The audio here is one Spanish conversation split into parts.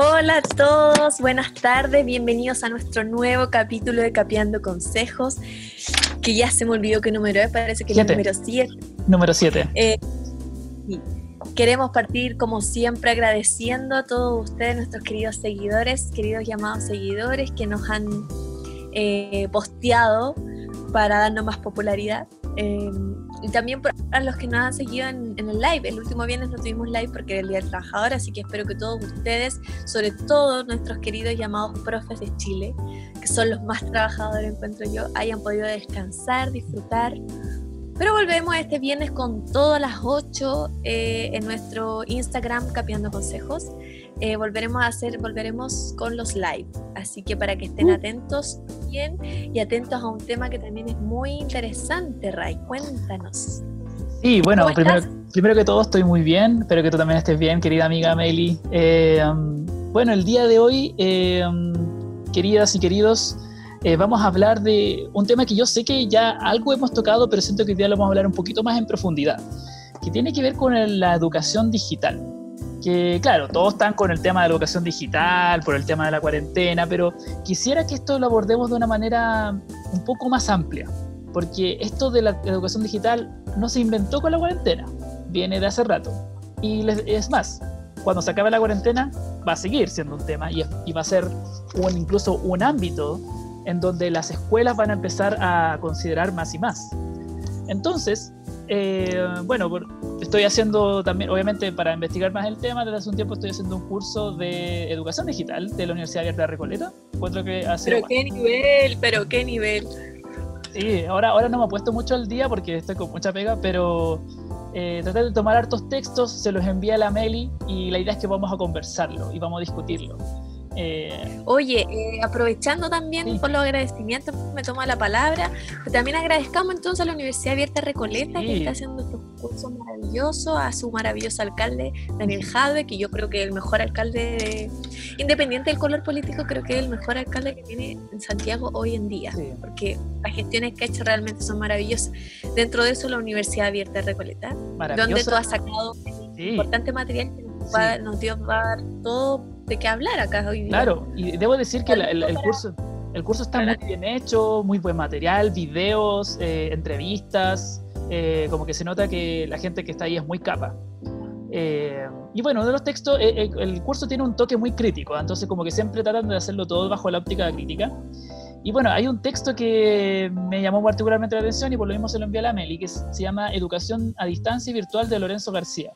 Hola a todos, buenas tardes, bienvenidos a nuestro nuevo capítulo de Capeando Consejos, que ya se me olvidó qué número es, parece que es el número 7. Número 7. Eh, queremos partir como siempre agradeciendo a todos ustedes, nuestros queridos seguidores, queridos llamados seguidores que nos han eh, posteado para darnos más popularidad. Eh, y también a los que nos han seguido en, el live. El último viernes no tuvimos live porque era el Día del Trabajador, así que espero que todos ustedes, sobre todo nuestros queridos llamados profes de Chile, que son los más trabajadores, encuentro yo, hayan podido descansar, disfrutar. Pero volvemos este viernes con todas las 8 eh, en nuestro Instagram Capiando Consejos. Eh, volveremos a hacer, volveremos con los live. Así que para que estén uh. atentos bien y atentos a un tema que también es muy interesante, Ray. Cuéntanos. Sí, bueno, primero, primero, que todo estoy muy bien, espero que tú también estés bien, querida amiga Meli. Eh, um, bueno, el día de hoy, eh, um, queridas y queridos, vamos a hablar de un tema que yo sé que ya algo hemos tocado, pero siento que hoy día lo vamos a hablar un poquito más en profundidad, que tiene que ver con la educación digital que claro, todos están con el tema de la educación digital, por el tema de la cuarentena, pero quisiera que esto lo abordemos de una manera un poco más amplia, porque esto de la educación digital no se inventó con la cuarentena, viene de hace rato. Y es más, cuando se acabe la cuarentena va a seguir siendo un tema y, va a ser un, incluso un ámbito en donde las escuelas van a empezar a considerar más y más. Entonces, eh, bueno, estoy haciendo también, obviamente, para investigar más el tema, desde hace un tiempo estoy haciendo un curso de educación digital de la Universidad Abierta de Recoleta. Encuentro que Pero qué nivel, pero qué nivel. Sí, ahora, ahora no me he puesto mucho al día porque estoy con mucha pega, pero eh, traté de tomar hartos textos, se los envía a la Meli y la idea es que vamos a conversarlo y vamos a discutirlo. Eh, Oye, eh, aprovechando también por los agradecimientos, me toma la palabra, también agradezcamos entonces a la Universidad Abierta Recoleta que está haciendo estos cursos maravillosos, a su maravilloso alcalde Daniel Jadwe, que yo creo que es el mejor alcalde, independiente del color político, creo que es el mejor alcalde que tiene en Santiago hoy en día, porque las gestiones que ha hecho realmente son maravillosas. Dentro de eso, la Universidad Abierta Recoleta, donde tú has sacado importante material que nos, dio va a dar todo de qué hablar acá hoy día. Claro, y debo decir que el, curso, el curso está muy bien hecho, muy buen material, videos, eh, entrevistas, eh, como que se nota que la gente que está ahí es muy capa. Eh, y bueno, de los textos, el curso tiene un toque muy crítico, entonces como que siempre tratan de hacerlo todo bajo la óptica crítica. Y bueno, hay un texto que me llamó particularmente la atención y por lo mismo se lo envié a la Meli, que se llama Educación a Distancia y Virtual de Lorenzo García.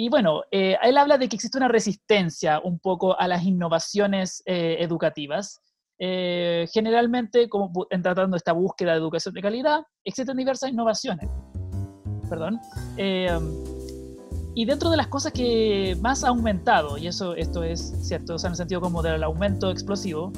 Y bueno, eh, él habla de que existe una resistencia un poco a las innovaciones eh, educativas. Eh, generalmente, como en tratando esta búsqueda de educación de calidad, existen diversas innovaciones. Perdón. y dentro de las cosas que más ha aumentado, y eso esto es cierto, o sea, en el sentido como del aumento explosivo,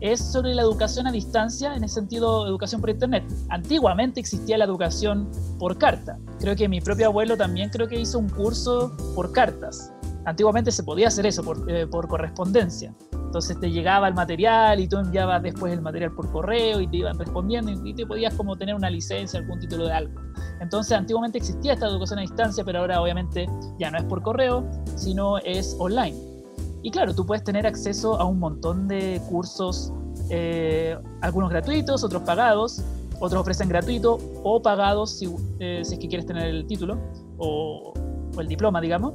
es sobre la educación a distancia, en el sentido educación por Internet. Antiguamente existía la educación por carta. Creo que mi propio abuelo también creo que hizo un curso por cartas. Antiguamente se podía hacer eso por, eh, por correspondencia. Entonces te llegaba el material y tú enviabas después el material por correo y te iban respondiendo y te podías como tener una licencia, algún título de algo. Entonces antiguamente existía esta educación a distancia, pero ahora obviamente ya no es por correo, sino es online. Y claro, tú puedes tener acceso a un montón de cursos, eh, algunos gratuitos, otros pagados, otros ofrecen gratuito o pagados si, eh, es que quieres tener el título o, el diploma, digamos.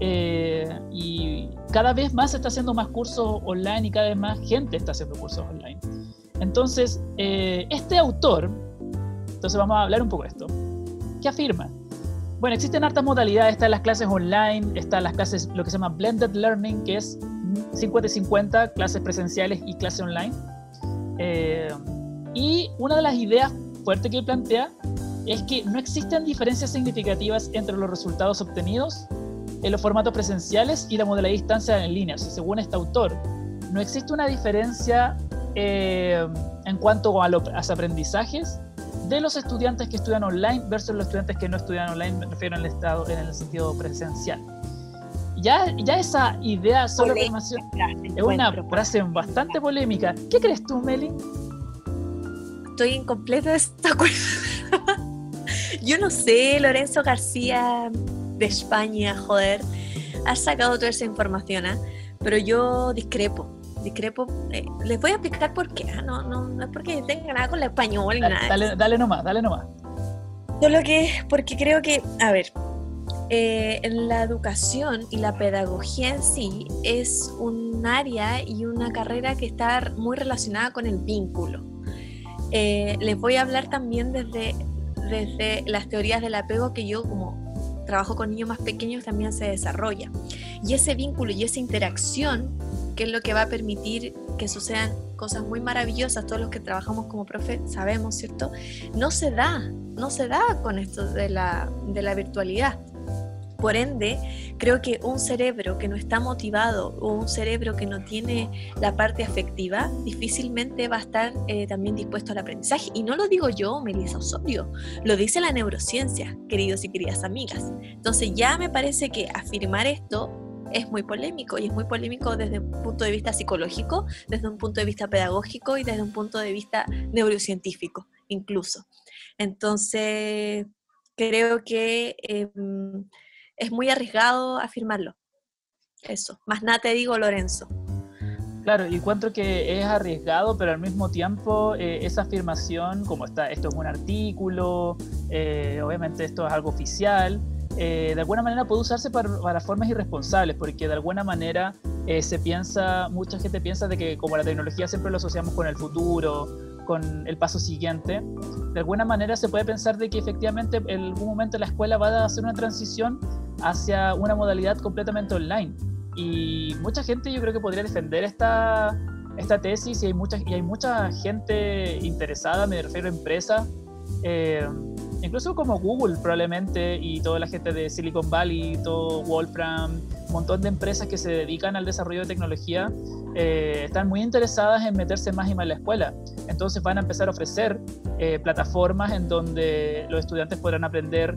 Eh, y cada vez más se está haciendo más cursos online y cada vez más gente está haciendo cursos online. Entonces, este autor, entonces vamos a hablar un poco de esto, ¿qué afirma? Bueno, existen hartas modalidades, están las clases online, están las clases, lo que se llama blended learning, que es 50-50, clases presenciales y clases online. Eh, y una de las ideas fuertes que plantea es que no existen diferencias significativas entre los resultados obtenidos en los formatos presenciales y la modalidad de distancia en línea. Según este autor, no existe una diferencia eh, en cuanto a los aprendizajes de los estudiantes que estudian online versus los estudiantes que no estudian online, me refiero en el, estado, en el sentido presencial. Ya, ya esa idea sobre formación es una frase bastante polémica. ¿Qué crees tú, Meli? Estoy en completo desacuerdo. Yo no sé, Lorenzo García de España, joder. has sacado toda esa información, ¿ah? pero yo discrepo. Discrepo. Eh, les voy a explicar por qué. ¿ah? No, no, no es porque tenga nada con el español ni nada. Dale, dale nomás, dale nomás. Solo que, porque creo que, a ver, eh, la educación y la pedagogía en sí es un área y una carrera que está muy relacionada con el vínculo. Eh, les voy a hablar también desde, desde las teorías del apego que yo como trabajo con niños más pequeños también se desarrolla. Y ese vínculo y esa interacción, que es lo que va a permitir que sucedan cosas muy maravillosas, todos los que trabajamos como profe sabemos, ¿cierto? No se da, no se da con esto de la, de la virtualidad. Por ende, creo que un cerebro que no está motivado o un cerebro que no tiene la parte afectiva difícilmente va a estar eh, también dispuesto al aprendizaje. Y no lo digo yo, Melissa Osorio, lo dice la neurociencia, queridos y queridas amigas. Entonces ya me parece que afirmar esto es muy polémico y es muy polémico desde un punto de vista psicológico, desde un punto de vista pedagógico y desde un punto de vista neurocientífico incluso. Entonces, creo que... Em, es muy arriesgado afirmarlo. Eso, más nada te digo, Lorenzo. Claro, encuentro que es arriesgado, pero al mismo tiempo eh, esa afirmación, como está, esto es un artículo, eh, obviamente esto es algo oficial, eh, de alguna manera puede usarse para, para, formas irresponsables, porque de alguna manera se piensa, mucha gente piensa de que como la tecnología siempre lo asociamos con el futuro, con el paso siguiente, de alguna manera se puede pensar de que efectivamente en algún momento la escuela va a hacer una transición hacia una modalidad completamente online. Y mucha gente yo creo que podría defender esta, esta tesis y hay, mucha, y hay mucha gente interesada, me refiero a empresas, eh, incluso como Google probablemente y toda la gente de Silicon Valley, todo Wolfram, un montón de empresas que se dedican al desarrollo de tecnología eh, están muy interesadas en meterse más y más en la escuela. Entonces van a empezar a ofrecer eh, plataformas en donde los estudiantes podrán aprender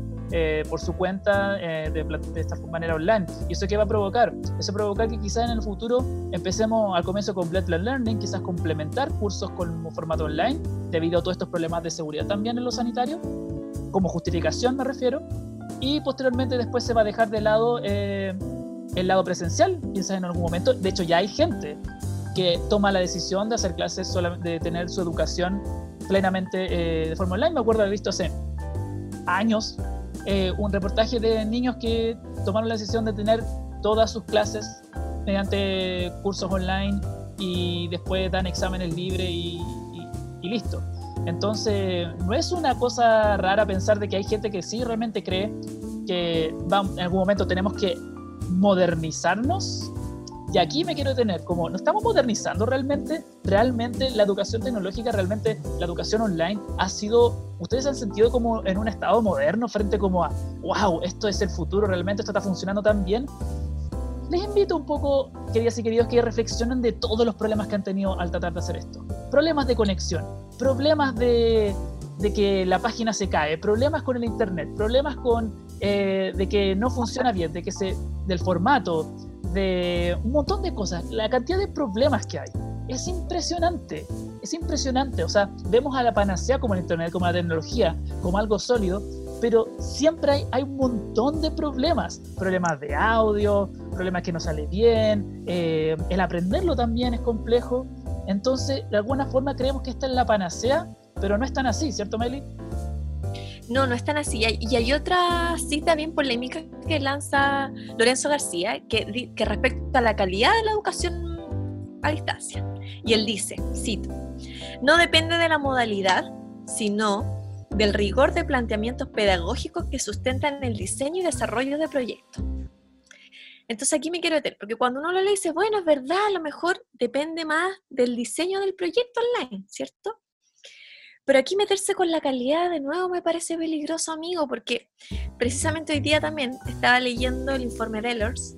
por su cuenta de, de, esta manera online. ¿Y eso qué va a provocar? Eso provocar que quizás en el futuro empecemos al comienzo con Blended Learning, quizás complementar cursos con formato online, debido a todos estos problemas de seguridad también en lo sanitario, como justificación me refiero, y posteriormente después se va a dejar de lado el lado presencial, piensas en algún momento. De hecho, ya hay gente que toma la decisión de hacer clases, de tener su educación plenamente eh, de forma online. Me acuerdo haber visto hace años eh, un reportaje de niños que tomaron la decisión de tener todas sus clases mediante cursos online y después dan exámenes libres y, y listo. Entonces, no es una cosa rara pensar de que hay gente que sí realmente cree que en algún momento tenemos que modernizarnos. Y aquí me quiero detener, como no estamos modernizando realmente, realmente la educación tecnológica, realmente la educación online ha sido, ustedes han sentido como en un estado moderno frente como a, wow, esto es el futuro, realmente esto está funcionando tan bien. Les invito un poco, queridas y queridos, que reflexionen de todos los problemas que han tenido al tratar de hacer esto. Problemas de conexión, problemas de, de que la página se cae, problemas con el internet, problemas con eh, de que no funciona bien, de que se, del formato, de un montón de cosas, la cantidad de problemas que hay. Es impresionante, es impresionante. O sea, vemos a la panacea como el Internet, como la tecnología, como algo sólido, pero siempre hay, hay un montón de problemas. Problemas de audio, problemas que no sale bien, eh, el aprenderlo también es complejo. Entonces, de alguna forma creemos que esta es la panacea, pero no es tan así, ¿cierto, Meli? No, no es tan así. Y hay otra cita bien polémica que lanza Lorenzo García, que, que respecta a la calidad de la educación a distancia. Y él dice, cito, no depende de la modalidad, sino del rigor de planteamientos pedagógicos que sustentan el diseño y desarrollo de proyectos. Entonces aquí me quiero detener, porque cuando uno lo lee dice, bueno, es verdad, a lo mejor depende más del diseño del proyecto online, ¿cierto? Pero aquí meterse con la calidad de nuevo me parece peligroso, amigo, porque precisamente hoy día también estaba leyendo el informe de Ehlers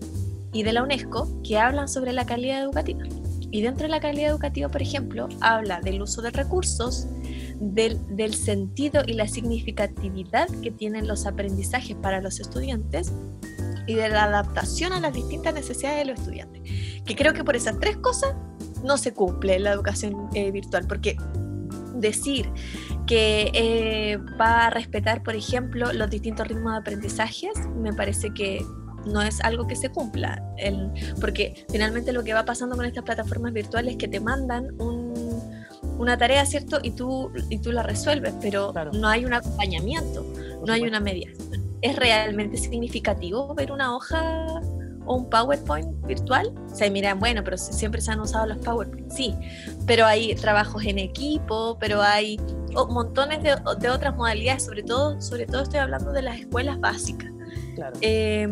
y de la UNESCO que hablan sobre la calidad educativa. Y dentro de la calidad educativa, por ejemplo, habla del uso de recursos, del, del, sentido y la significatividad que tienen los aprendizajes para los estudiantes y de la adaptación a las distintas necesidades de los estudiantes. Que creo que por esas tres cosas no se cumple la educación eh, virtual, porque decir que eh, va a respetar, por ejemplo, los distintos ritmos de aprendizajes, me parece que no es algo que se cumpla, el, porque finalmente lo que va pasando con estas plataformas virtuales es que te mandan una tarea, ¿cierto? Y tú, y tú la resuelves, pero no hay un acompañamiento, no hay una mediación. ¿Es realmente significativo ver una hoja o un PowerPoint virtual? O sea, miran, bueno, pero siempre se han usado los PowerPoint, sí, pero hay trabajos en equipo, pero hay montones de, de, otras modalidades, sobre todo, sobre todo estoy hablando de las escuelas básicas. Claro. Eh,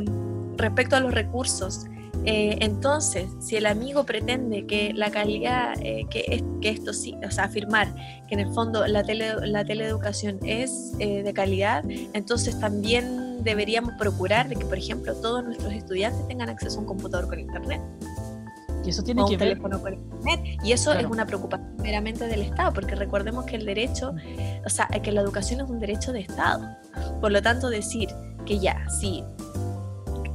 respecto a los recursos, eh, entonces, si el amigo pretende que la calidad, eh, que, que, esto sí, o sea, afirmar que en el fondo la, tele, la teleeducación es eh, de calidad, entonces también deberíamos procurar de que, por ejemplo, todos nuestros estudiantes tengan acceso a un computador con internet. Y eso tiene que un teléfono con internet. Y eso es una preocupación meramente del Estado, porque recordemos que el derecho, o sea, que la educación es un derecho de Estado. Por lo tanto, decir que ya, sí,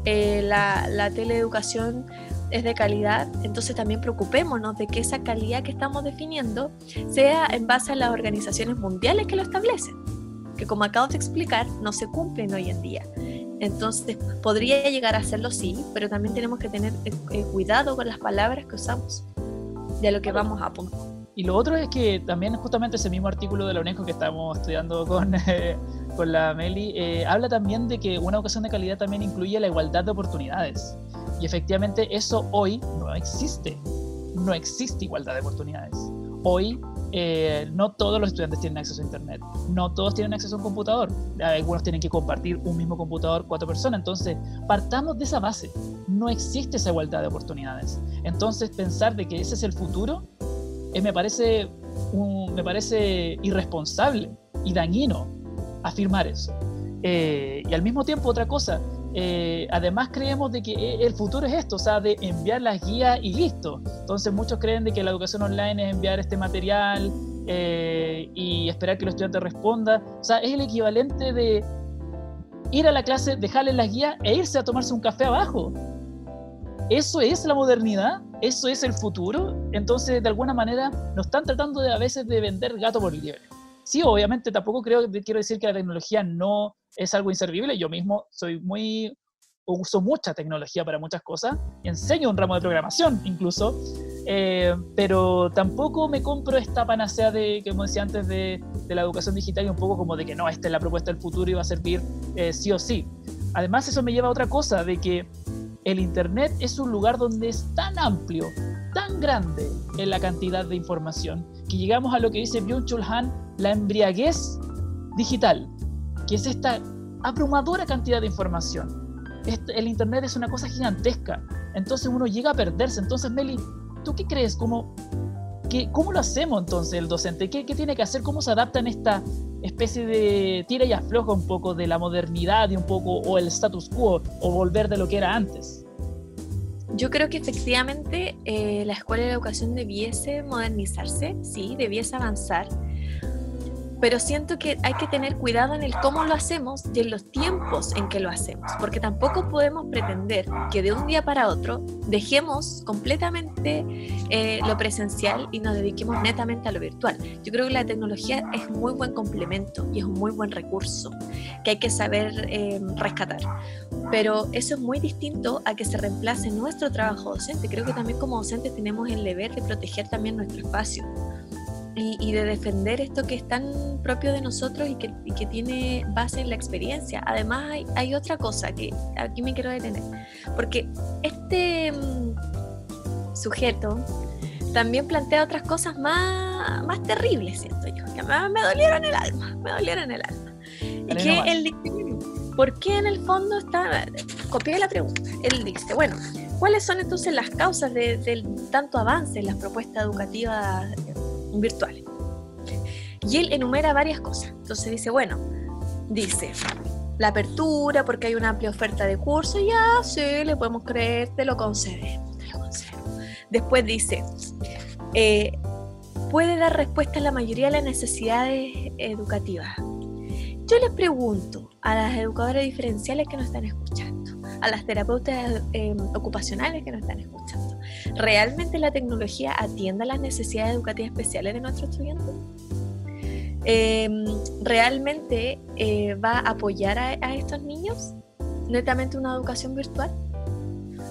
eh, la, la teleeducación es de calidad, entonces también preocupémonos de que esa calidad que estamos definiendo sea en base a las organizaciones mundiales que lo establecen, que como acabo de explicar, no se cumplen hoy en día. Entonces, podría llegar a hacerlo sí, pero también tenemos que tener eh, eh, cuidado con las palabras que usamos, de lo que vamos a apuntar. Y lo otro es que también justamente ese mismo artículo de la UNESCO que estamos estudiando con, con la Meli, eh, habla también de que una educación de calidad también incluye la igualdad de oportunidades. Y efectivamente eso hoy no existe. No existe igualdad de oportunidades. Hoy eh, no todos los estudiantes tienen acceso a Internet, no todos tienen acceso a un computador, algunos tienen que compartir un mismo computador cuatro personas, entonces partamos de esa base, no existe esa igualdad de oportunidades. Entonces pensar de que ese es el futuro eh, me, parece me parece irresponsable y dañino afirmar eso. Eh, y al mismo tiempo otra cosa, eh, además creemos de que e, el futuro es esto, o sea, de enviar las guías y listo. Entonces muchos creen de que la educación online es enviar este material eh, y esperar que los estudiantes respondan. O sea, es el equivalente de ir a la clase, dejarles las guías e irse a tomarse un café abajo. ¿Eso es la modernidad? ¿Eso es el futuro? Entonces, de alguna manera, nos están tratando de a veces de vender gato por liebre. Sí, obviamente tampoco creo que quiero decir que la tecnología no es algo inservible. Yo mismo soy muy uso mucha tecnología para muchas cosas, enseño un ramo de programación incluso, eh, pero tampoco me compro esta panacea de, como decía antes, de, la educación digital y un poco como de que no, esta es la propuesta del futuro y va a servir eh, sí o sí. Además eso me lleva a otra cosa, de que el Internet es un lugar donde es tan amplio, tan grande en la cantidad de información, que llegamos a lo que dice Byung-Chul Han, la embriaguez digital, que es esta abrumadora cantidad de información. Este, el Internet es una cosa gigantesca, entonces uno llega a perderse. Entonces, Meli, ¿tú qué crees? ¿Cómo, qué, cómo lo hacemos entonces el docente? ¿Qué, ¿Qué, tiene que hacer? ¿Cómo se adapta en esta especie de tira y afloja un poco de la modernidad y un poco, o el status quo, o volver de lo que era antes? Yo creo que efectivamente eh, la escuela de educación debiese modernizarse, sí, debiese avanzar, pero siento que hay que tener cuidado en el cómo lo hacemos y en los tiempos en que lo hacemos, porque tampoco podemos pretender que de un día para otro dejemos completamente eh, lo presencial y nos dediquemos netamente a lo virtual. Yo creo que la tecnología es muy buen complemento y es un muy buen recurso que hay que saber eh, rescatar, pero eso es muy distinto a que se reemplace nuestro trabajo docente. Creo que también como docentes tenemos el deber de proteger también nuestro espacio y, de defender esto que es tan propio de nosotros y que, que tiene base en la experiencia. Además hay, hay, otra cosa que aquí me quiero detener, porque este mm, sujeto también plantea otras cosas más, más terribles, siento yo, que me, me dolieron el alma, me dolieron el alma. Y que él dice, ¿por qué en el fondo está, copié la pregunta, él dice, bueno, ¿cuáles son entonces las causas del de tanto avance en las propuestas educativas virtuales. Y él enumera varias cosas. Entonces dice, bueno, dice, la apertura, porque hay una amplia oferta de cursos, ya, sí, le podemos creer, te lo concedemos, te lo. Después dice, eh, puede dar respuesta a la mayoría de las necesidades educativas. Yo les pregunto a las educadoras diferenciales que nos están escuchando, a las terapeutas em, ocupacionales que nos están escuchando, ¿realmente la tecnología atiende a las necesidades educativas especiales de nuestros estudiantes? Em, ¿Realmente eh, va a apoyar a, estos niños? netamente una educación virtual?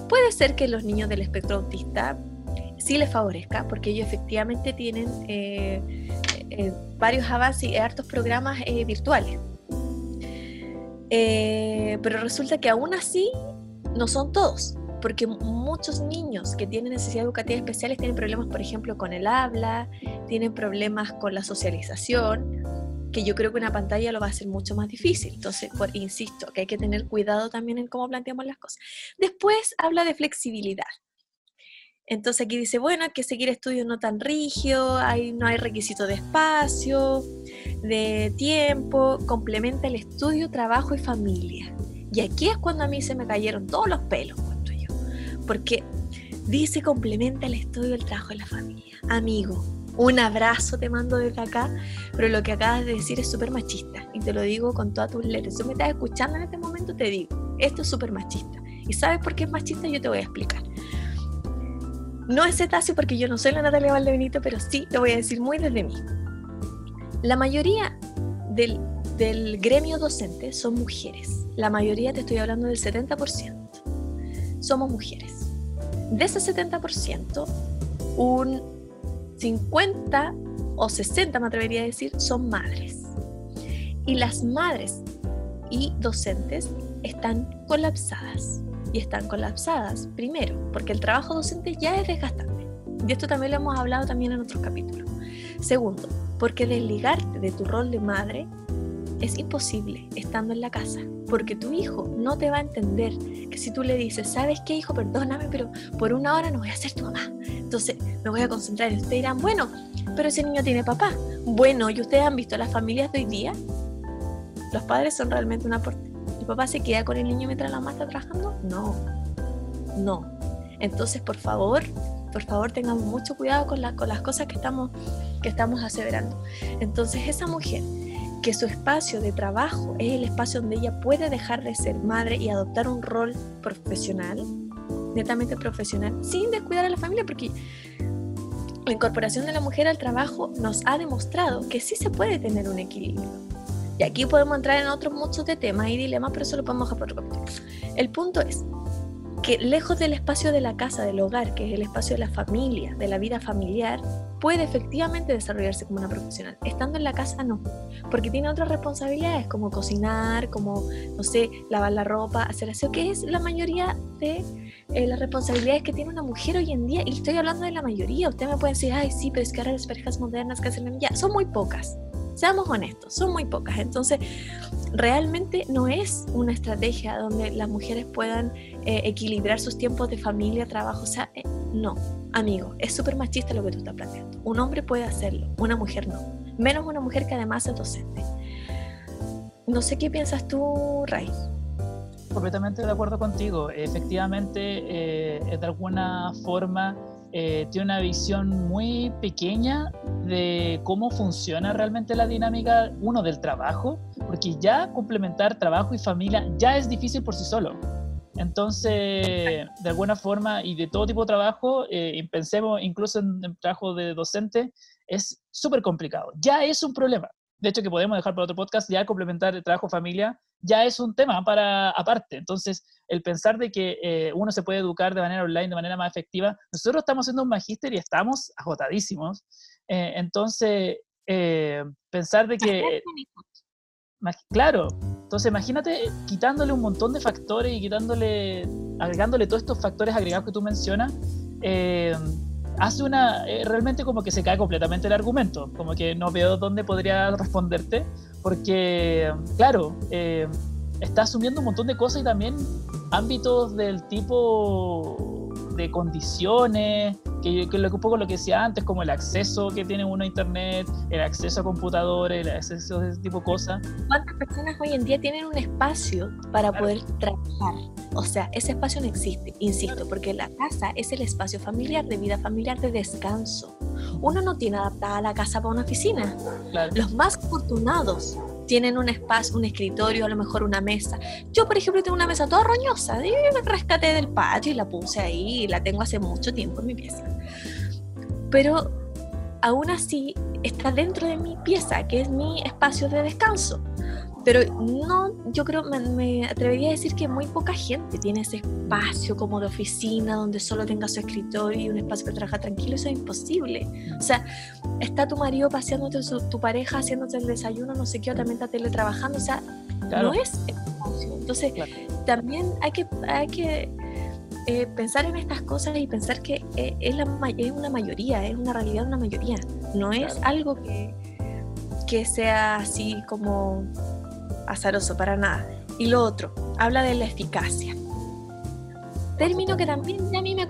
Puede ser que los niños del espectro autista sí les favorezca, porque ellos efectivamente tienen eh, eh, varios avances y hartos programas eh, virtuales. pero resulta que aún así no son todos, porque muchos niños que tienen necesidades educativas especiales tienen problemas, por ejemplo, con el habla, tienen problemas con la socialización, que yo creo que una pantalla lo va a hacer mucho más difícil. Entonces, por, insisto, que hay que tener cuidado también en cómo planteamos las cosas. Después habla de flexibilidad. Entonces aquí dice, bueno, hay que seguir estudios no tan rígidos, hay, no hay requisito de espacio, de tiempo, complementa el estudio, trabajo y familia. Y aquí es cuando a mí se me cayeron todos los pelos, cuento yo. Porque dice complementa el estudio, el trabajo y la familia. Amigo, un abrazo te mando desde acá, pero lo que acabas de decir es súper machista. Y te lo digo con todas tus letras. Si me estás escuchando en este momento, te digo, esto es súper machista. ¿Y sabes por qué es machista? Yo te voy a explicar. No es cetáceo porque yo no soy la Natalia Valdebenito, pero sí te voy a decir muy desde mí. La mayoría del, del gremio docente son mujeres. La mayoría, te estoy hablando del 70%, somos mujeres. De ese 70%, un 50 o 60, me atrevería a decir, son madres. Y las madres y docentes están colapsadas y están colapsadas, primero, porque el trabajo docente ya es desgastante. Y esto también lo hemos hablado también en otros capítulos. Segundo, porque desligarte de tu rol de madre es imposible estando en la casa, porque tu hijo no te va a entender que si tú le dices, ¿sabes qué hijo? Perdóname, pero por una hora no voy a ser tu mamá. Entonces me voy a concentrar y ustedes dirán, bueno, pero ese niño tiene papá. Bueno, ¿y ustedes han visto las familias de hoy día? Los padres son realmente un aporte. ¿El papá se queda con el niño mientras la mamá está trabajando? No, no. Entonces, por favor, por favor, tengamos mucho cuidado con, con las cosas que estamos, que estamos aseverando. Entonces, esa mujer que su espacio de trabajo es el espacio donde ella puede dejar de ser madre y adoptar un rol profesional, netamente profesional, sin descuidar a la familia, porque la incorporación de la mujer al trabajo nos ha demostrado que sí se puede tener un equilibrio. Y aquí podemos entrar en otros muchos de temas y dilemas, pero eso lo podemos dejar por otro capítulo. El punto es que lejos del espacio de la casa, del hogar, que es el espacio de la familia, de la vida familiar, puede efectivamente desarrollarse como una profesional. Estando en la casa no, porque tiene otras responsabilidades como cocinar, como, no sé, lavar la ropa, hacer aseo, que es la mayoría de eh, las responsabilidades que tiene una mujer hoy en día. Y estoy hablando de la mayoría. Usted me puede decir, ay, sí, pero es que ahora las parejas modernas que hacen ya son muy pocas. Seamos honestos, son muy pocas. Entonces, realmente no es una estrategia donde las mujeres puedan eh, equilibrar sus tiempos de familia, trabajo. O sea, eh, no, amigo, es súper machista lo que tú estás planteando. Un hombre puede hacerlo, una mujer no. Menos una mujer que además es docente. No sé qué piensas tú, Ray. Completamente de acuerdo contigo. Efectivamente, eh, de alguna forma eh, tiene una visión muy pequeña de cómo funciona realmente la dinámica, uno, del trabajo, porque ya complementar trabajo y familia ya es difícil por sí solo. Entonces, de alguna forma, y de todo tipo de trabajo, eh, pensemos incluso en el trabajo de docente, es súper complicado. Ya es un problema de hecho que podemos dejar para otro podcast, ya complementar el trabajo familia, ya es un tema para aparte. Entonces, el pensar de que eh, uno se puede educar de manera online, de manera más efectiva, nosotros estamos haciendo un magíster y estamos agotadísimos. Eh, entonces, eh, pensar de que... Claro, entonces imagínate quitándole un montón de factores y quitándole, agregándole todos estos factores agregados que tú mencionas, hace una, eh, realmente como que se cae completamente el argumento, como que no veo dónde podría responderte, porque, claro, eh, está asumiendo un montón de cosas y también ámbitos del tipo de condiciones, que, que un poco lo que decía antes, como el acceso que tiene uno a internet, el acceso a computadores, el acceso a ese tipo de cosas. ¿Cuántas personas hoy en día tienen un espacio para poder trabajar? O sea, ese espacio no existe, insisto, porque la casa es el espacio familiar, de vida familiar, de descanso. Uno no tiene adaptada la casa para una oficina. Los más afortunados tienen un espacio, un escritorio, a lo mejor una mesa. Yo, por ejemplo, tengo una mesa toda roñosa, y me rescaté del patio y la puse ahí, la tengo hace mucho tiempo en mi pieza. Pero aún así está dentro de mi pieza, que es mi espacio de descanso. Pero no, yo creo, me, atrevería a decir que muy poca gente tiene ese espacio como de oficina donde solo tenga su escritorio y un espacio para trabajar tranquilo, eso es imposible. O sea, está tu marido paseándote, tu pareja haciéndote el desayuno, no sé qué, o también está teletrabajando, o sea, no es espacio. Entonces, también hay que, hay que eh, pensar en estas cosas y pensar que eh, es, la, es una mayoría, es una realidad de una mayoría, no es algo que, que sea así como azaroso para nada. Y lo otro, habla de la eficacia. Término que también a mí me,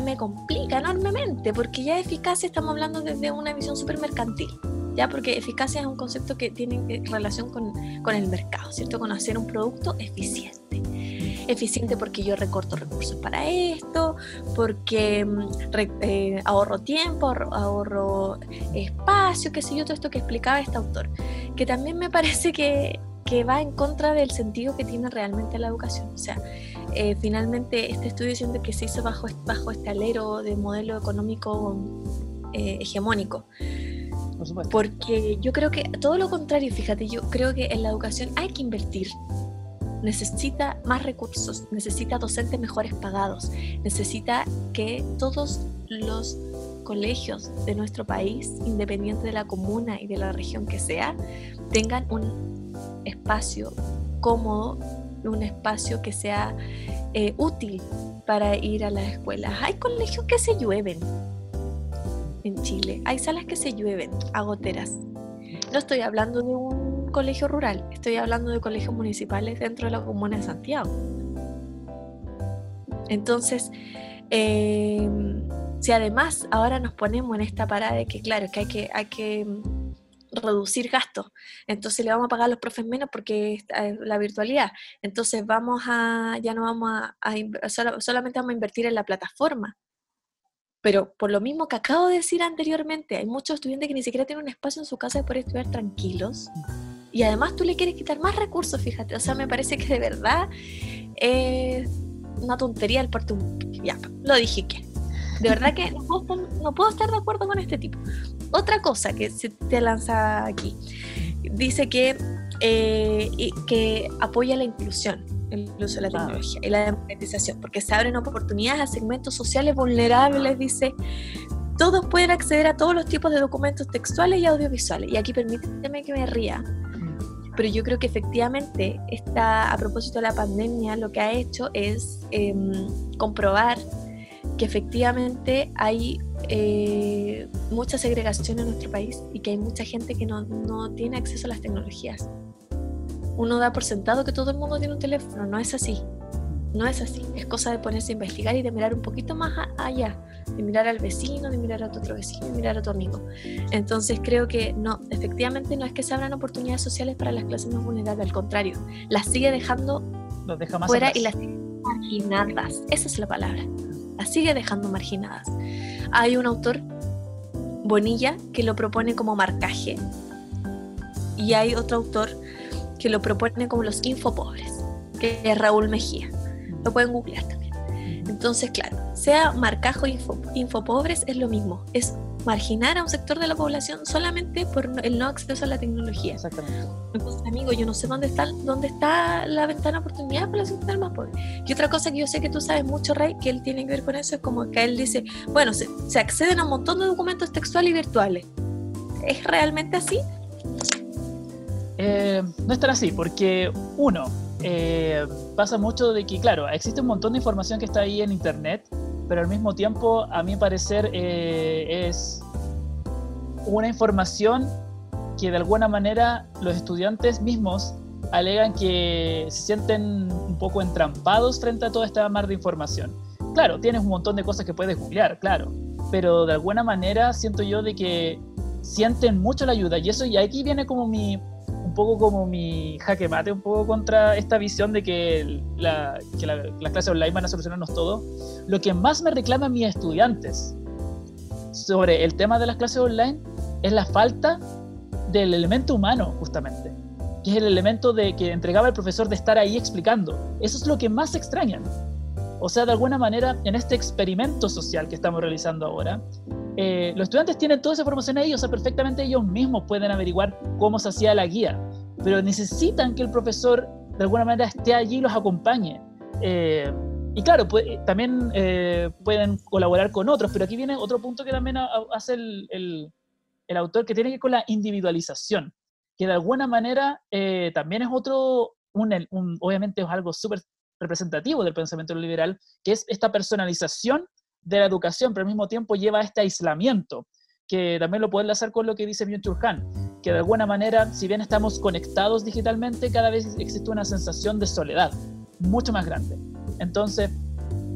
me complica enormemente, porque ya eficacia estamos hablando desde una visión súper mercantil, ya porque eficacia es un concepto que tiene relación con, con el mercado, ¿cierto? Con hacer un producto eficiente eficiente porque yo recorto recursos para esto, porque mm, eh, ahorro tiempo, ahorro, espacio, qué sé yo, todo esto que explicaba este autor, que también me parece que, que va en contra del sentido que tiene realmente la educación. O sea, eh, finalmente este estudio siente que se hizo bajo, bajo este alero de modelo económico eh, hegemónico. Porque yo creo que todo lo contrario, fíjate, yo creo que en la educación hay que invertir necesita más recursos, necesita docentes mejores pagados, necesita que todos los colegios de nuestro país, independiente de la comuna y de la región que sea, tengan un espacio cómodo, un espacio que sea eh, útil para ir a las escuelas. Hay colegios que se llueven en Chile, hay salas que se llueven a goteras. No estoy hablando de un colegio rural, estoy hablando de colegios municipales dentro de la comuna de Santiago. Entonces, em, si además ahora nos ponemos en esta parada de que, claro, que hay que, hay que reducir gastos, entonces le vamos a pagar a los profes menos porque es la virtualidad, entonces vamos a, ya no vamos a, solamente vamos a invertir en la plataforma, pero por lo mismo que acabo de decir anteriormente, hay muchos estudiantes que ni siquiera tienen un espacio en su casa para estudiar tranquilos y además tú le quieres quitar más recursos, fíjate. O sea, me parece que de verdad es una tontería el parte un... Ya, lo dije que. De verdad que no puedo, estar, de acuerdo con este tipo. Otra cosa que se te lanza aquí. Dice que, eh, que apoya la inclusión, el uso de la tecnología y la democratización, porque se abren oportunidades a segmentos sociales vulnerables, dice, todos pueden acceder a todos los tipos de documentos textuales y audiovisuales. Y aquí permíteme que me ría, pero yo creo que efectivamente está, a propósito de la pandemia lo que ha hecho es em, comprobar que efectivamente hay eh, mucha segregación en nuestro país y que hay mucha gente que no, no tiene acceso a las tecnologías. Uno da por sentado que todo el mundo tiene un teléfono, no es así. No es así, es cosa de ponerse a investigar y de mirar un poquito más allá, de mirar al vecino, de mirar a tu otro vecino, de mirar a tu amigo. Entonces creo que no, efectivamente no es que se abran oportunidades sociales para las clases más vulnerables, al contrario, las sigue dejando fuera y las sigue marginadas. Esa es la palabra, las sigue dejando marginadas. Hay un autor, Bonilla, que lo propone como marcaje y hay otro autor que lo propone como los infopobres, que es Raúl Mejía. Lo pueden googlear también. Entonces, claro, sea marcajo info, infopobres es lo mismo, es marginar a un sector de la población solamente por el no acceso a la tecnología. Exactamente. Entonces, amigo, yo no sé dónde está, dónde está la ventana de oportunidad para la sociedad más pobre. Y otra cosa que yo sé que tú sabes mucho, Rey, que él tiene que ver con eso, es como que él dice, bueno, se, se acceden a un montón de documentos textuales y virtuales. ¿Es realmente así? Eh, no es tan así, porque uno, eh, pasa mucho de que, claro, existe un montón de información que está ahí en Internet, pero al mismo tiempo, a mi parecer, eh, es una información que de alguna manera los estudiantes mismos alegan que se sienten un poco entrampados frente a toda esta mar de información. Claro, tienes un montón de cosas que puedes googlear, claro, pero de alguna manera siento yo de que sienten mucho la ayuda y eso y aquí viene como mi, un poco como mi jaque mate, un poco contra esta visión de que, la, que la, las clases online van a solucionarnos todo. Lo que más me reclaman mis estudiantes sobre el tema de las clases online es la falta del elemento humano, justamente, que es el elemento de que entregaba el profesor de estar ahí explicando. Eso es lo que más extrañan. O sea, de alguna manera, en este experimento social que estamos realizando ahora, eh, los estudiantes tienen toda esa información ahí, o sea, perfectamente ellos mismos pueden averiguar cómo se hacía la guía. pero necesitan que el profesor de alguna manera esté allí y los acompañe. Eh, y claro, también eh, pueden colaborar con otros, pero aquí viene otro punto que también hace el, el, autor, que tiene que ver con la individualización, que de alguna manera eh, también es otro, un, obviamente es algo súper representativo del pensamiento liberal, que es esta personalización de la educación, pero al mismo tiempo lleva a este aislamiento, que también lo puede enlazar con lo que dice Byung-Chul que de alguna manera, si bien estamos conectados digitalmente, cada vez existe una sensación de soledad mucho más grande. Entonces,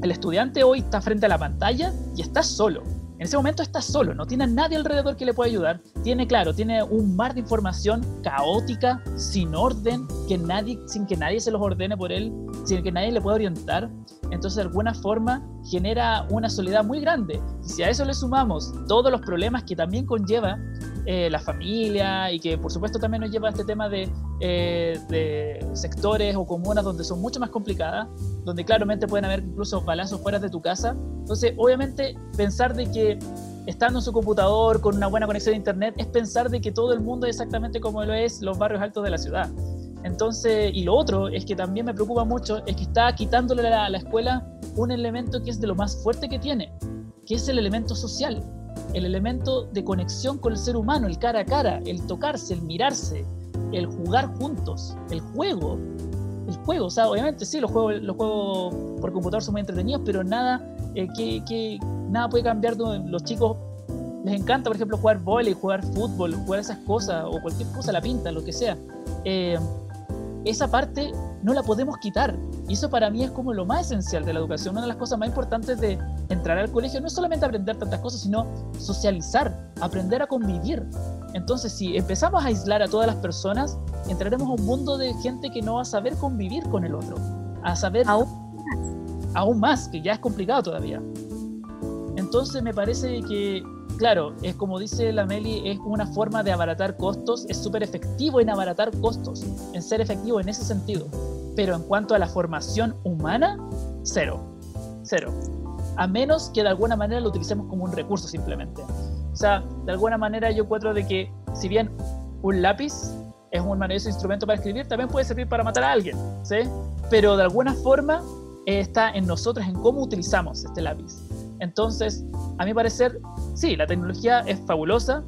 el estudiante hoy está frente a la pantalla y está solo. En ese momento está solo, no tiene a nadie alrededor que le pueda ayudar. Tiene, claro, tiene un mar de información caótica, sin orden, que nadie, sin que nadie se los ordene por él, sin que nadie le pueda orientar. Entonces, de alguna forma, genera una soledad muy grande. Y si a eso le sumamos todos los problemas que también conlleva eh, la familia y que por supuesto también nos lleva a este tema de, eh, de, sectores o comunas donde son mucho más complicadas, donde claramente pueden haber incluso balazos fuera de tu casa. Entonces, obviamente, pensar de que estando en su computador con una buena conexión a internet es pensar de que todo el mundo es exactamente como lo es los barrios altos de la ciudad. Entonces, y lo otro es que también me preocupa mucho, es que está quitándole a la escuela un elemento que es de lo más fuerte que tiene, que es el elemento social el elemento de conexión con el ser humano, el cara a cara, el tocarse, el mirarse, el jugar juntos, el juego. El juego, o sea, obviamente sí, los juegos, los juegos por computador son muy entretenidos, pero nada, eh, que, nada puede cambiar. Los chicos les encanta, por ejemplo, jugar volei, jugar fútbol, jugar esas cosas, o cualquier cosa, la pinta, lo que sea. Eh, esa parte no la podemos quitar. Y eso para mí es como lo más esencial de la educación. Una de las cosas más importantes de entrar al colegio no es solamente aprender tantas cosas, sino socializar, aprender a convivir. Entonces, si empezamos a aislar a todas las personas, entraremos a un mundo de gente que no va a saber convivir con el otro, a saber aún más, aún más que ya es complicado todavía. Entonces, me parece que claro, es como dice la Meli, es una forma de abaratar costos, es súper efectivo en abaratar costos, en ser efectivo en ese sentido. Pero en cuanto a la formación humana, cero, cero. A menos que de alguna manera lo utilicemos como un recurso simplemente. O sea, de alguna manera yo encuentro de que si bien un lápiz es un maravilloso instrumento para escribir, también puede servir para matar a alguien, ¿sí? Pero de alguna forma está en nosotros, en cómo utilizamos este lápiz. Entonces, a mi parecer, sí, la tecnología es fabulosa,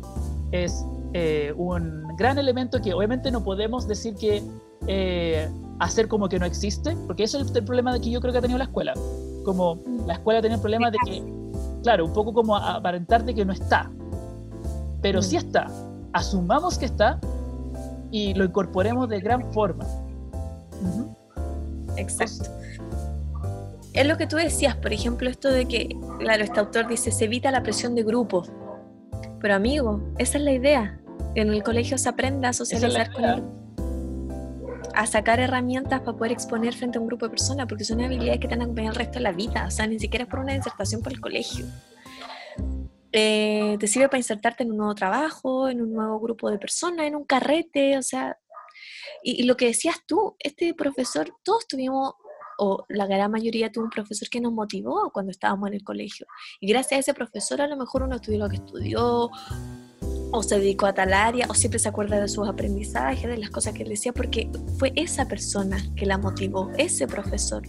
es eh, un gran elemento que obviamente no podemos decir que eh, hacer como que no existe, porque eso es el, problema de que yo creo que ha tenido la escuela. Como la escuela tenía el problema de que, claro, un poco como aparentar de que no está, pero sí mm. está. Asumamos que está y lo incorporemos de gran forma. Exacto es lo que tú decías, por ejemplo, esto de que, claro, este autor dice, se evita la presión de grupo. Pero amigo, esa es la idea. En el colegio se aprenda a socializar con el, a sacar herramientas para poder exponer frente a un grupo de personas, porque son habilidades que te van a acompañar el resto de la vida. O sea, ni siquiera es por una disertación por el colegio. Eh, te sirve para insertarte en un nuevo trabajo, en un nuevo grupo de personas, en un carrete, o sea, y, y, lo que decías tú, este profesor, todos tuvimos o la gran mayoría tuvo un profesor que nos motivó cuando estábamos en el colegio. Y gracias a ese profesor a lo mejor uno estudió lo que estudió, o se dedicó a tal área, o siempre se acuerda de sus aprendizajes, de las cosas que él decía, porque fue esa persona que la motivó, ese profesor.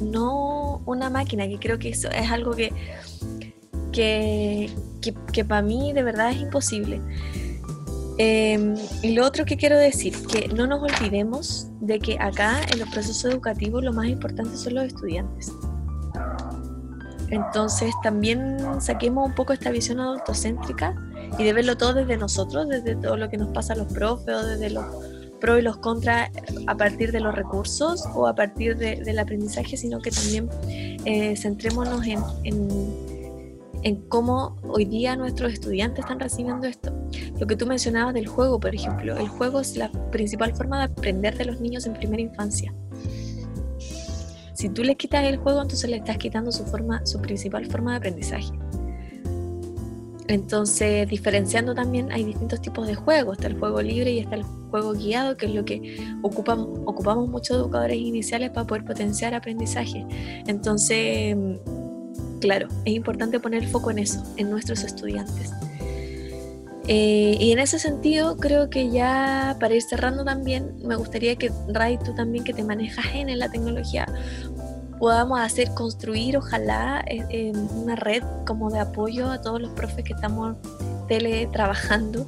No una máquina, que creo que eso es algo que, que, que, que para mí de verdad es imposible. Em, y lo otro que quiero decir, que no nos olvidemos de que acá en los procesos educativos lo más importante son los estudiantes. Entonces también saquemos un poco esta visión adultocéntrica y de verlo todo desde nosotros, desde todo lo que nos pasa a los profes o desde los pros y los contras a partir de los recursos o a partir del aprendizaje, sino que también eh, centrémonos en en cómo hoy día nuestros estudiantes están recibiendo esto. Lo que tú mencionabas del juego, por ejemplo, el juego es la principal forma de aprender de los niños en primera infancia. Si tú les quitas el juego, entonces le estás quitando su, forma, su principal forma de aprendizaje. Entonces, diferenciando también, hay distintos tipos de juegos. Está el juego libre y está el juego guiado, que es lo que ocupamos, ocupamos muchos educadores iniciales para poder potenciar aprendizaje. Entonces, claro, es importante poner foco en eso, en nuestros estudiantes. Eh, y en ese sentido, creo que ya para ir cerrando también, me gustaría que, Ray, tú también que te manejas en la tecnología, podamos hacer construir, ojalá, eh, una red como de apoyo a todos los profes que estamos teletrabajando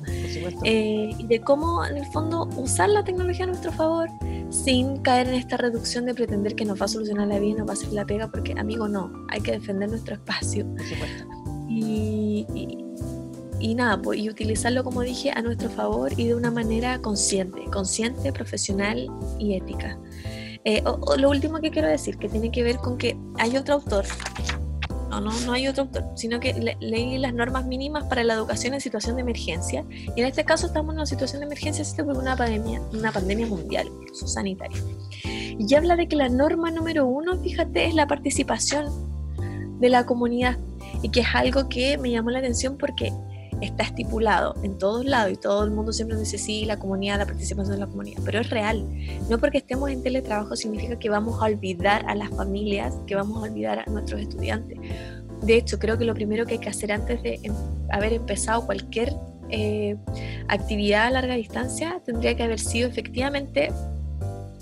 eh, y de cómo en el fondo usar la tecnología a nuestro favor sin caer en esta reducción de pretender que nos va a solucionar la vida y nos va a hacer la pega, porque amigo no, hay que defender nuestro espacio. Y, y, nada, pues, y utilizarlo como dije a nuestro favor y de una manera consciente, consciente, profesional y ética. Eh, lo último que quiero decir, que tiene que ver con que hay otro autor, no, no, no hay otro autor, sino que leí las normas mínimas para la educación en situación de emergencia, y en este caso estamos en una situación de emergencia por una pandemia, una pandemia mundial, incluso sanitaria. Y habla de que la norma número uno, fíjate, es la participación de la comunidad, y que es algo que me llamó la atención porque está estipulado en todos lados y todo el mundo siempre dice sí, la comunidad, la participación de la comunidad, pero es real. No porque estemos en teletrabajo significa que vamos a olvidar a las familias, que vamos a olvidar a nuestros estudiantes. De hecho, creo que lo primero que hay que hacer antes de em, haber empezado cualquier eh, actividad a larga distancia tendría que haber sido efectivamente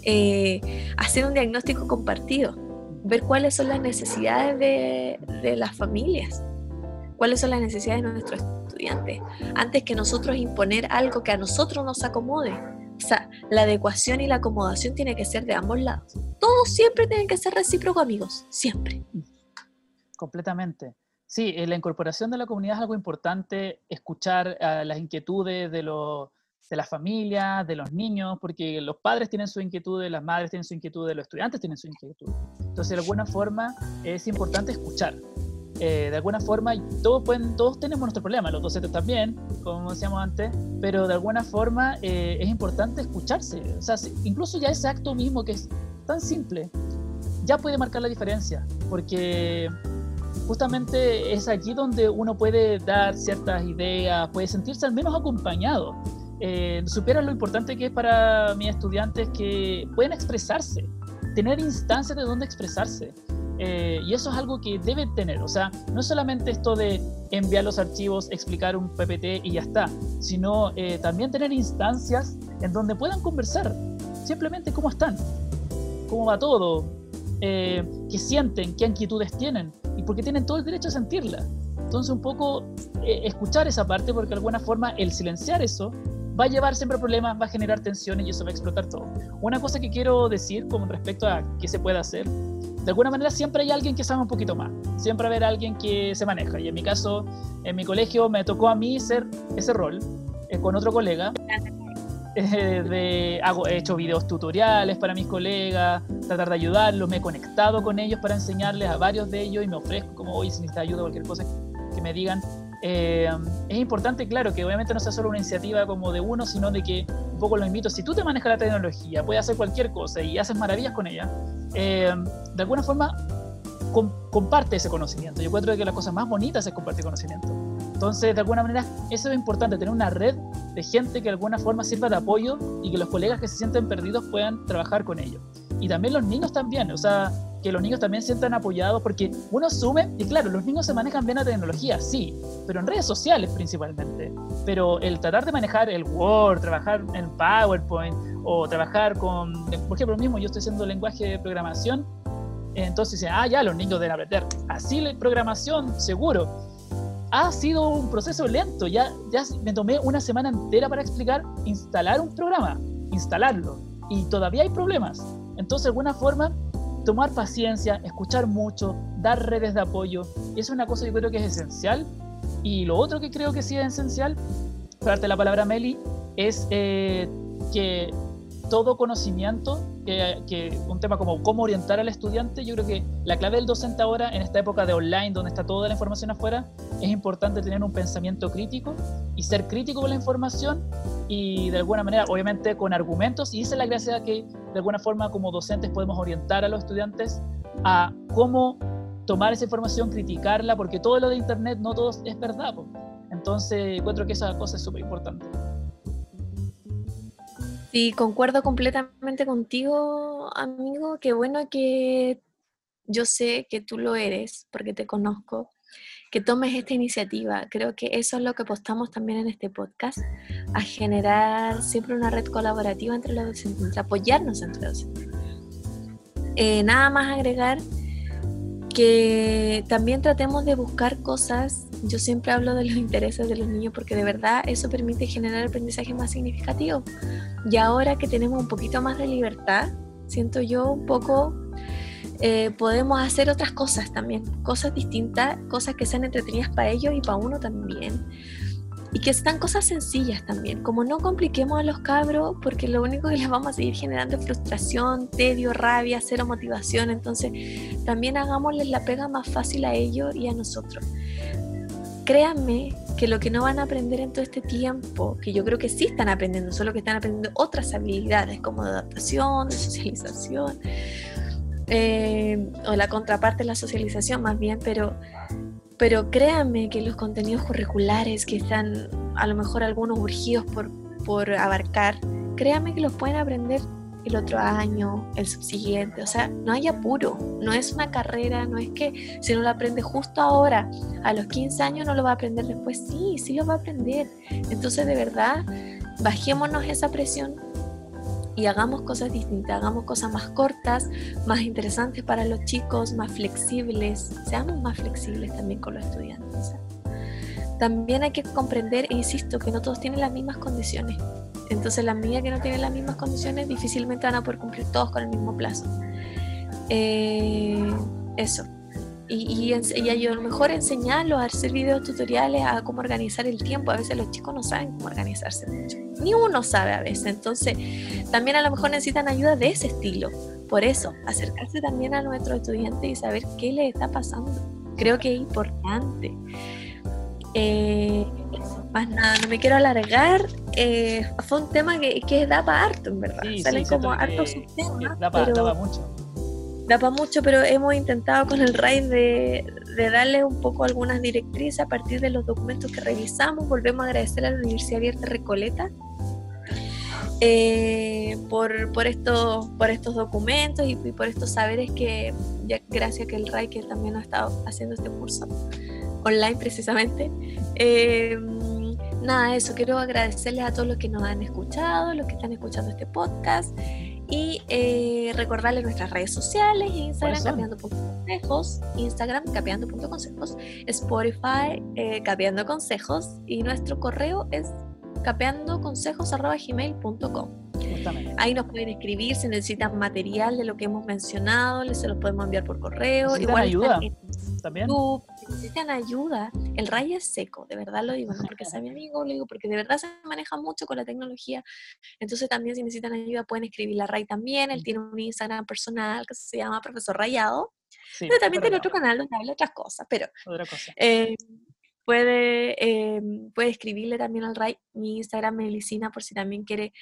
eh, hacer un diagnóstico compartido, ver cuáles son las necesidades de, de las familias, cuáles son las necesidades de nuestros estudiantes, antes que nosotros imponer algo que a nosotros nos acomode. O sea, la adecuación y la acomodación tiene que ser de ambos lados. Todos siempre tienen que ser recíprocos, amigos, siempre. Completamente. Sí, eh, la incorporación de la comunidad es algo importante, escuchar las inquietudes de, de las familias, de los niños, porque los padres tienen su inquietud, las madres tienen su inquietud, los estudiantes tienen su inquietud. Entonces, de alguna forma, es importante escuchar. Eh, de alguna forma todos, pueden, todos tenemos nuestro problema, los docentes también, como decíamos antes, pero de alguna forma eh, es importante escucharse. O sea, incluso ya ese acto mismo que es tan simple, ya puede marcar la diferencia, porque justamente es aquí donde uno puede dar ciertas ideas, puede sentirse al menos acompañado. Eh, lo importante que es para mis estudiantes que pueden expresarse, tener instancias de donde expresarse. Eh, y eso es algo que debe tener, o sea, no solamente esto de enviar los archivos, explicar un PPT y ya está, sino eh, también tener instancias en donde puedan conversar, simplemente cómo están, cómo va todo, eh, qué sienten, qué inquietudes tienen, y porque tienen todo el derecho a sentirla. Entonces un poco escuchar esa parte, porque de alguna forma el silenciar eso va a llevar siempre problemas, va a generar tensiones y eso va a explotar todo. Una cosa que quiero decir con respecto a qué se puede hacer de alguna manera siempre hay alguien que sabe un poquito más, siempre va a haber alguien que se maneja. Y en mi caso, en mi colegio me tocó a mí ser ese rol eh, con otro colega. Eh, hago, he hecho videos tutoriales para mis colegas, tratar de ayudarlos, me he conectado con ellos para enseñarles a varios de ellos y me ofrezco como hoy si necesita ayuda cualquier cosa que me digan. Eh, es importante, claro, que obviamente no sea solo una iniciativa como de uno, sino de que un poco lo invito, si tú te manejas la tecnología, puedes hacer cualquier cosa y haces maravillas con ella, eh, de alguna forma comparte ese conocimiento. Yo creo que las cosas más bonitas es compartir conocimiento. Entonces, de alguna manera, eso es importante, tener una red de gente que de alguna forma sirva de apoyo y que los colegas que se sienten perdidos puedan trabajar con ellos. Y también los niños también, o sea, que los niños también sientan apoyados, porque uno asume, y claro, los niños se manejan bien la tecnología, sí, pero en redes sociales principalmente. Pero el tratar de manejar el Word, trabajar en PowerPoint, o trabajar con, por ejemplo, lo mismo, yo estoy haciendo lenguaje de programación, entonces dicen, ah, ya, los niños deben aprender. Así la programación, seguro. Ha sido un proceso lento, ya, ya me tomé una semana entera para explicar, instalar un programa, instalarlo, y todavía hay problemas. Entonces, de alguna forma, tomar paciencia, escuchar mucho, dar redes de apoyo, es una cosa que yo creo que es esencial. Y lo otro que creo que sí es esencial, para darte la palabra Meli, es eh, que todo conocimiento, que, un tema como cómo orientar al estudiante, yo creo que la clave del docente ahora, en esta época de online, donde está toda la información afuera, es importante tener un pensamiento crítico y ser crítico con la información y de alguna manera, obviamente con argumentos, y esa es la gracia que de alguna forma como docentes podemos orientar a los estudiantes a cómo tomar esa información, criticarla, porque todo lo de Internet no todo es verdad. Entonces, encuentro que esa cosa es súper importante. Sí, concuerdo completamente contigo, amigo. Qué bueno que yo sé que tú lo eres, porque te conozco. que tomes esta iniciativa. Creo que eso es lo que apostamos también en este podcast, a generar siempre una red colaborativa entre los docentes, apoyarnos entre docentes. Eh, nada más agregar que también tratemos de buscar cosas. Yo siempre hablo de los intereses de los niños porque de verdad eso permite generar aprendizaje más significativo. Y ahora que tenemos un poquito más de libertad, siento yo un poco eh, podemos hacer otras cosas también, cosas distintas, cosas que sean entretenidas para ellos y para uno también. Y que sean cosas sencillas también, como no compliquemos a los cabros, porque lo único que les vamos a seguir generando es frustración, tedio, rabia, cero motivación. Entonces, también hagámosles la pega más fácil a ellos y a nosotros. Créanme que lo que no van a aprender en todo este tiempo, que yo creo que sí están aprendiendo, solo que están aprendiendo otras habilidades como de adaptación, de socialización, eh, o la contraparte de la socialización más bien, pero, pero créanme que los contenidos curriculares que están a lo mejor algunos urgidos por, por abarcar, créanme que los pueden aprender el otro año, el subsiguiente, o sea, no hay apuro, no es una carrera, no es que si no lo aprende justo ahora, a los 15 años no lo va a aprender después, sí, sí lo va a aprender. Entonces, de verdad, bajémonos esa presión, y hagamos cosas distintas, hagamos cosas más cortas, más interesantes para los chicos, más flexibles, seamos más flexibles también con los estudiantes. También hay que comprender, e insisto, que no todos tienen las mismas condiciones. Entonces, las mías que no tienen las mismas condiciones difícilmente van a poder cumplir todos con el mismo plazo. Eh, eso. Y, y, y, a lo mejor enseñarlos a hacer videos tutoriales, a cómo organizar el tiempo. A veces los chicos no saben cómo organizarse mucho ni uno sabe a veces. Entonces, también a lo mejor necesitan ayuda de ese estilo. Por eso, acercarse también a nuestros estudiantes y saber qué les está pasando. Creo que es importante. Eh, más nada, no me quiero alargar. Eh, fue un tema que, que da para harto, en verdad. Salen como hartos subtemas. Da para mucho. Da para mucho, pero hemos intentado con el RAID de, de darle un poco algunas directrices a partir de los documentos que revisamos. Volvemos a agradecer a la Universidad Abierta Recoleta eh, por, por, estos, por estos documentos y, por estos saberes que, ya, gracias que el RAI que también ha estado haciendo este curso online precisamente. Eh, nada, eso, quiero agradecerles a todos los que nos han escuchado, los que están escuchando este podcast y eh, recordarles nuestras redes sociales, Instagram capeando.consejos, Instagram capeando.consejos, Spotify eh, capeando consejos y nuestro correo es capeandoconsejos.gmail.com. Ahí nos pueden escribir si necesitan material de lo que hemos mencionado, les se los podemos enviar por correo. Igual ayuda también. si necesitan ayuda, el Ray es seco, de verdad lo digo, no porque sea mi amigo, lo digo porque de verdad se maneja mucho con la tecnología. Entonces también si necesitan ayuda pueden escribir a Ray también, él tiene un Instagram personal que se llama Profesor Rayado. pero también tiene otro canal donde habla otras cosas, pero eh, Puede, eh, puede escribirle también al RAI mi Instagram Melicina por si también quiere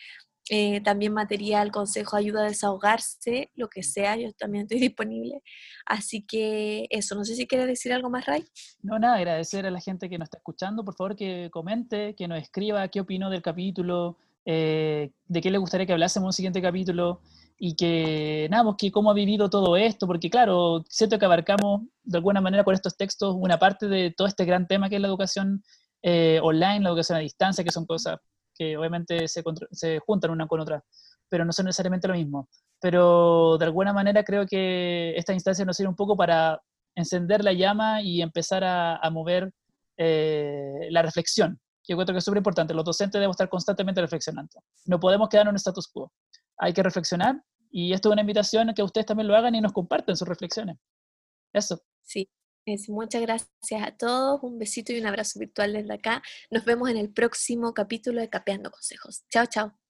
eh, también material, consejo, ayuda a desahogarse, lo que sea, yo también estoy disponible. Así que eso, no sé si quiere decir algo más, Ray. No, nada, agradecer a la gente que nos está escuchando, por favor que comente, que nos escriba qué opinó del capítulo, eh, de qué le gustaría que hablásemos en un siguiente capítulo y que, nada, pues, que cómo ha vivido todo esto, porque claro, siento que abarcamos de alguna manera con estos textos una parte de todo este gran tema que es la educación eh, online, la educación a distancia, que son cosas que obviamente se, se juntan una con otra, pero no son necesariamente lo mismo. Pero de alguna manera creo que esta instancia nos sirve un poco para encender la llama y empezar a, mover eh, la reflexión, que creo que es súper importante. Los docentes debemos estar constantemente reflexionando. No podemos quedarnos en status quo hay que reflexionar y esto es una invitación a que ustedes también lo hagan y nos comparten sus reflexiones. Eso. Sí, es, muchas gracias a todos, un besito y un abrazo virtual desde acá. Nos vemos en el próximo capítulo de Capeando Consejos. Chao, chao.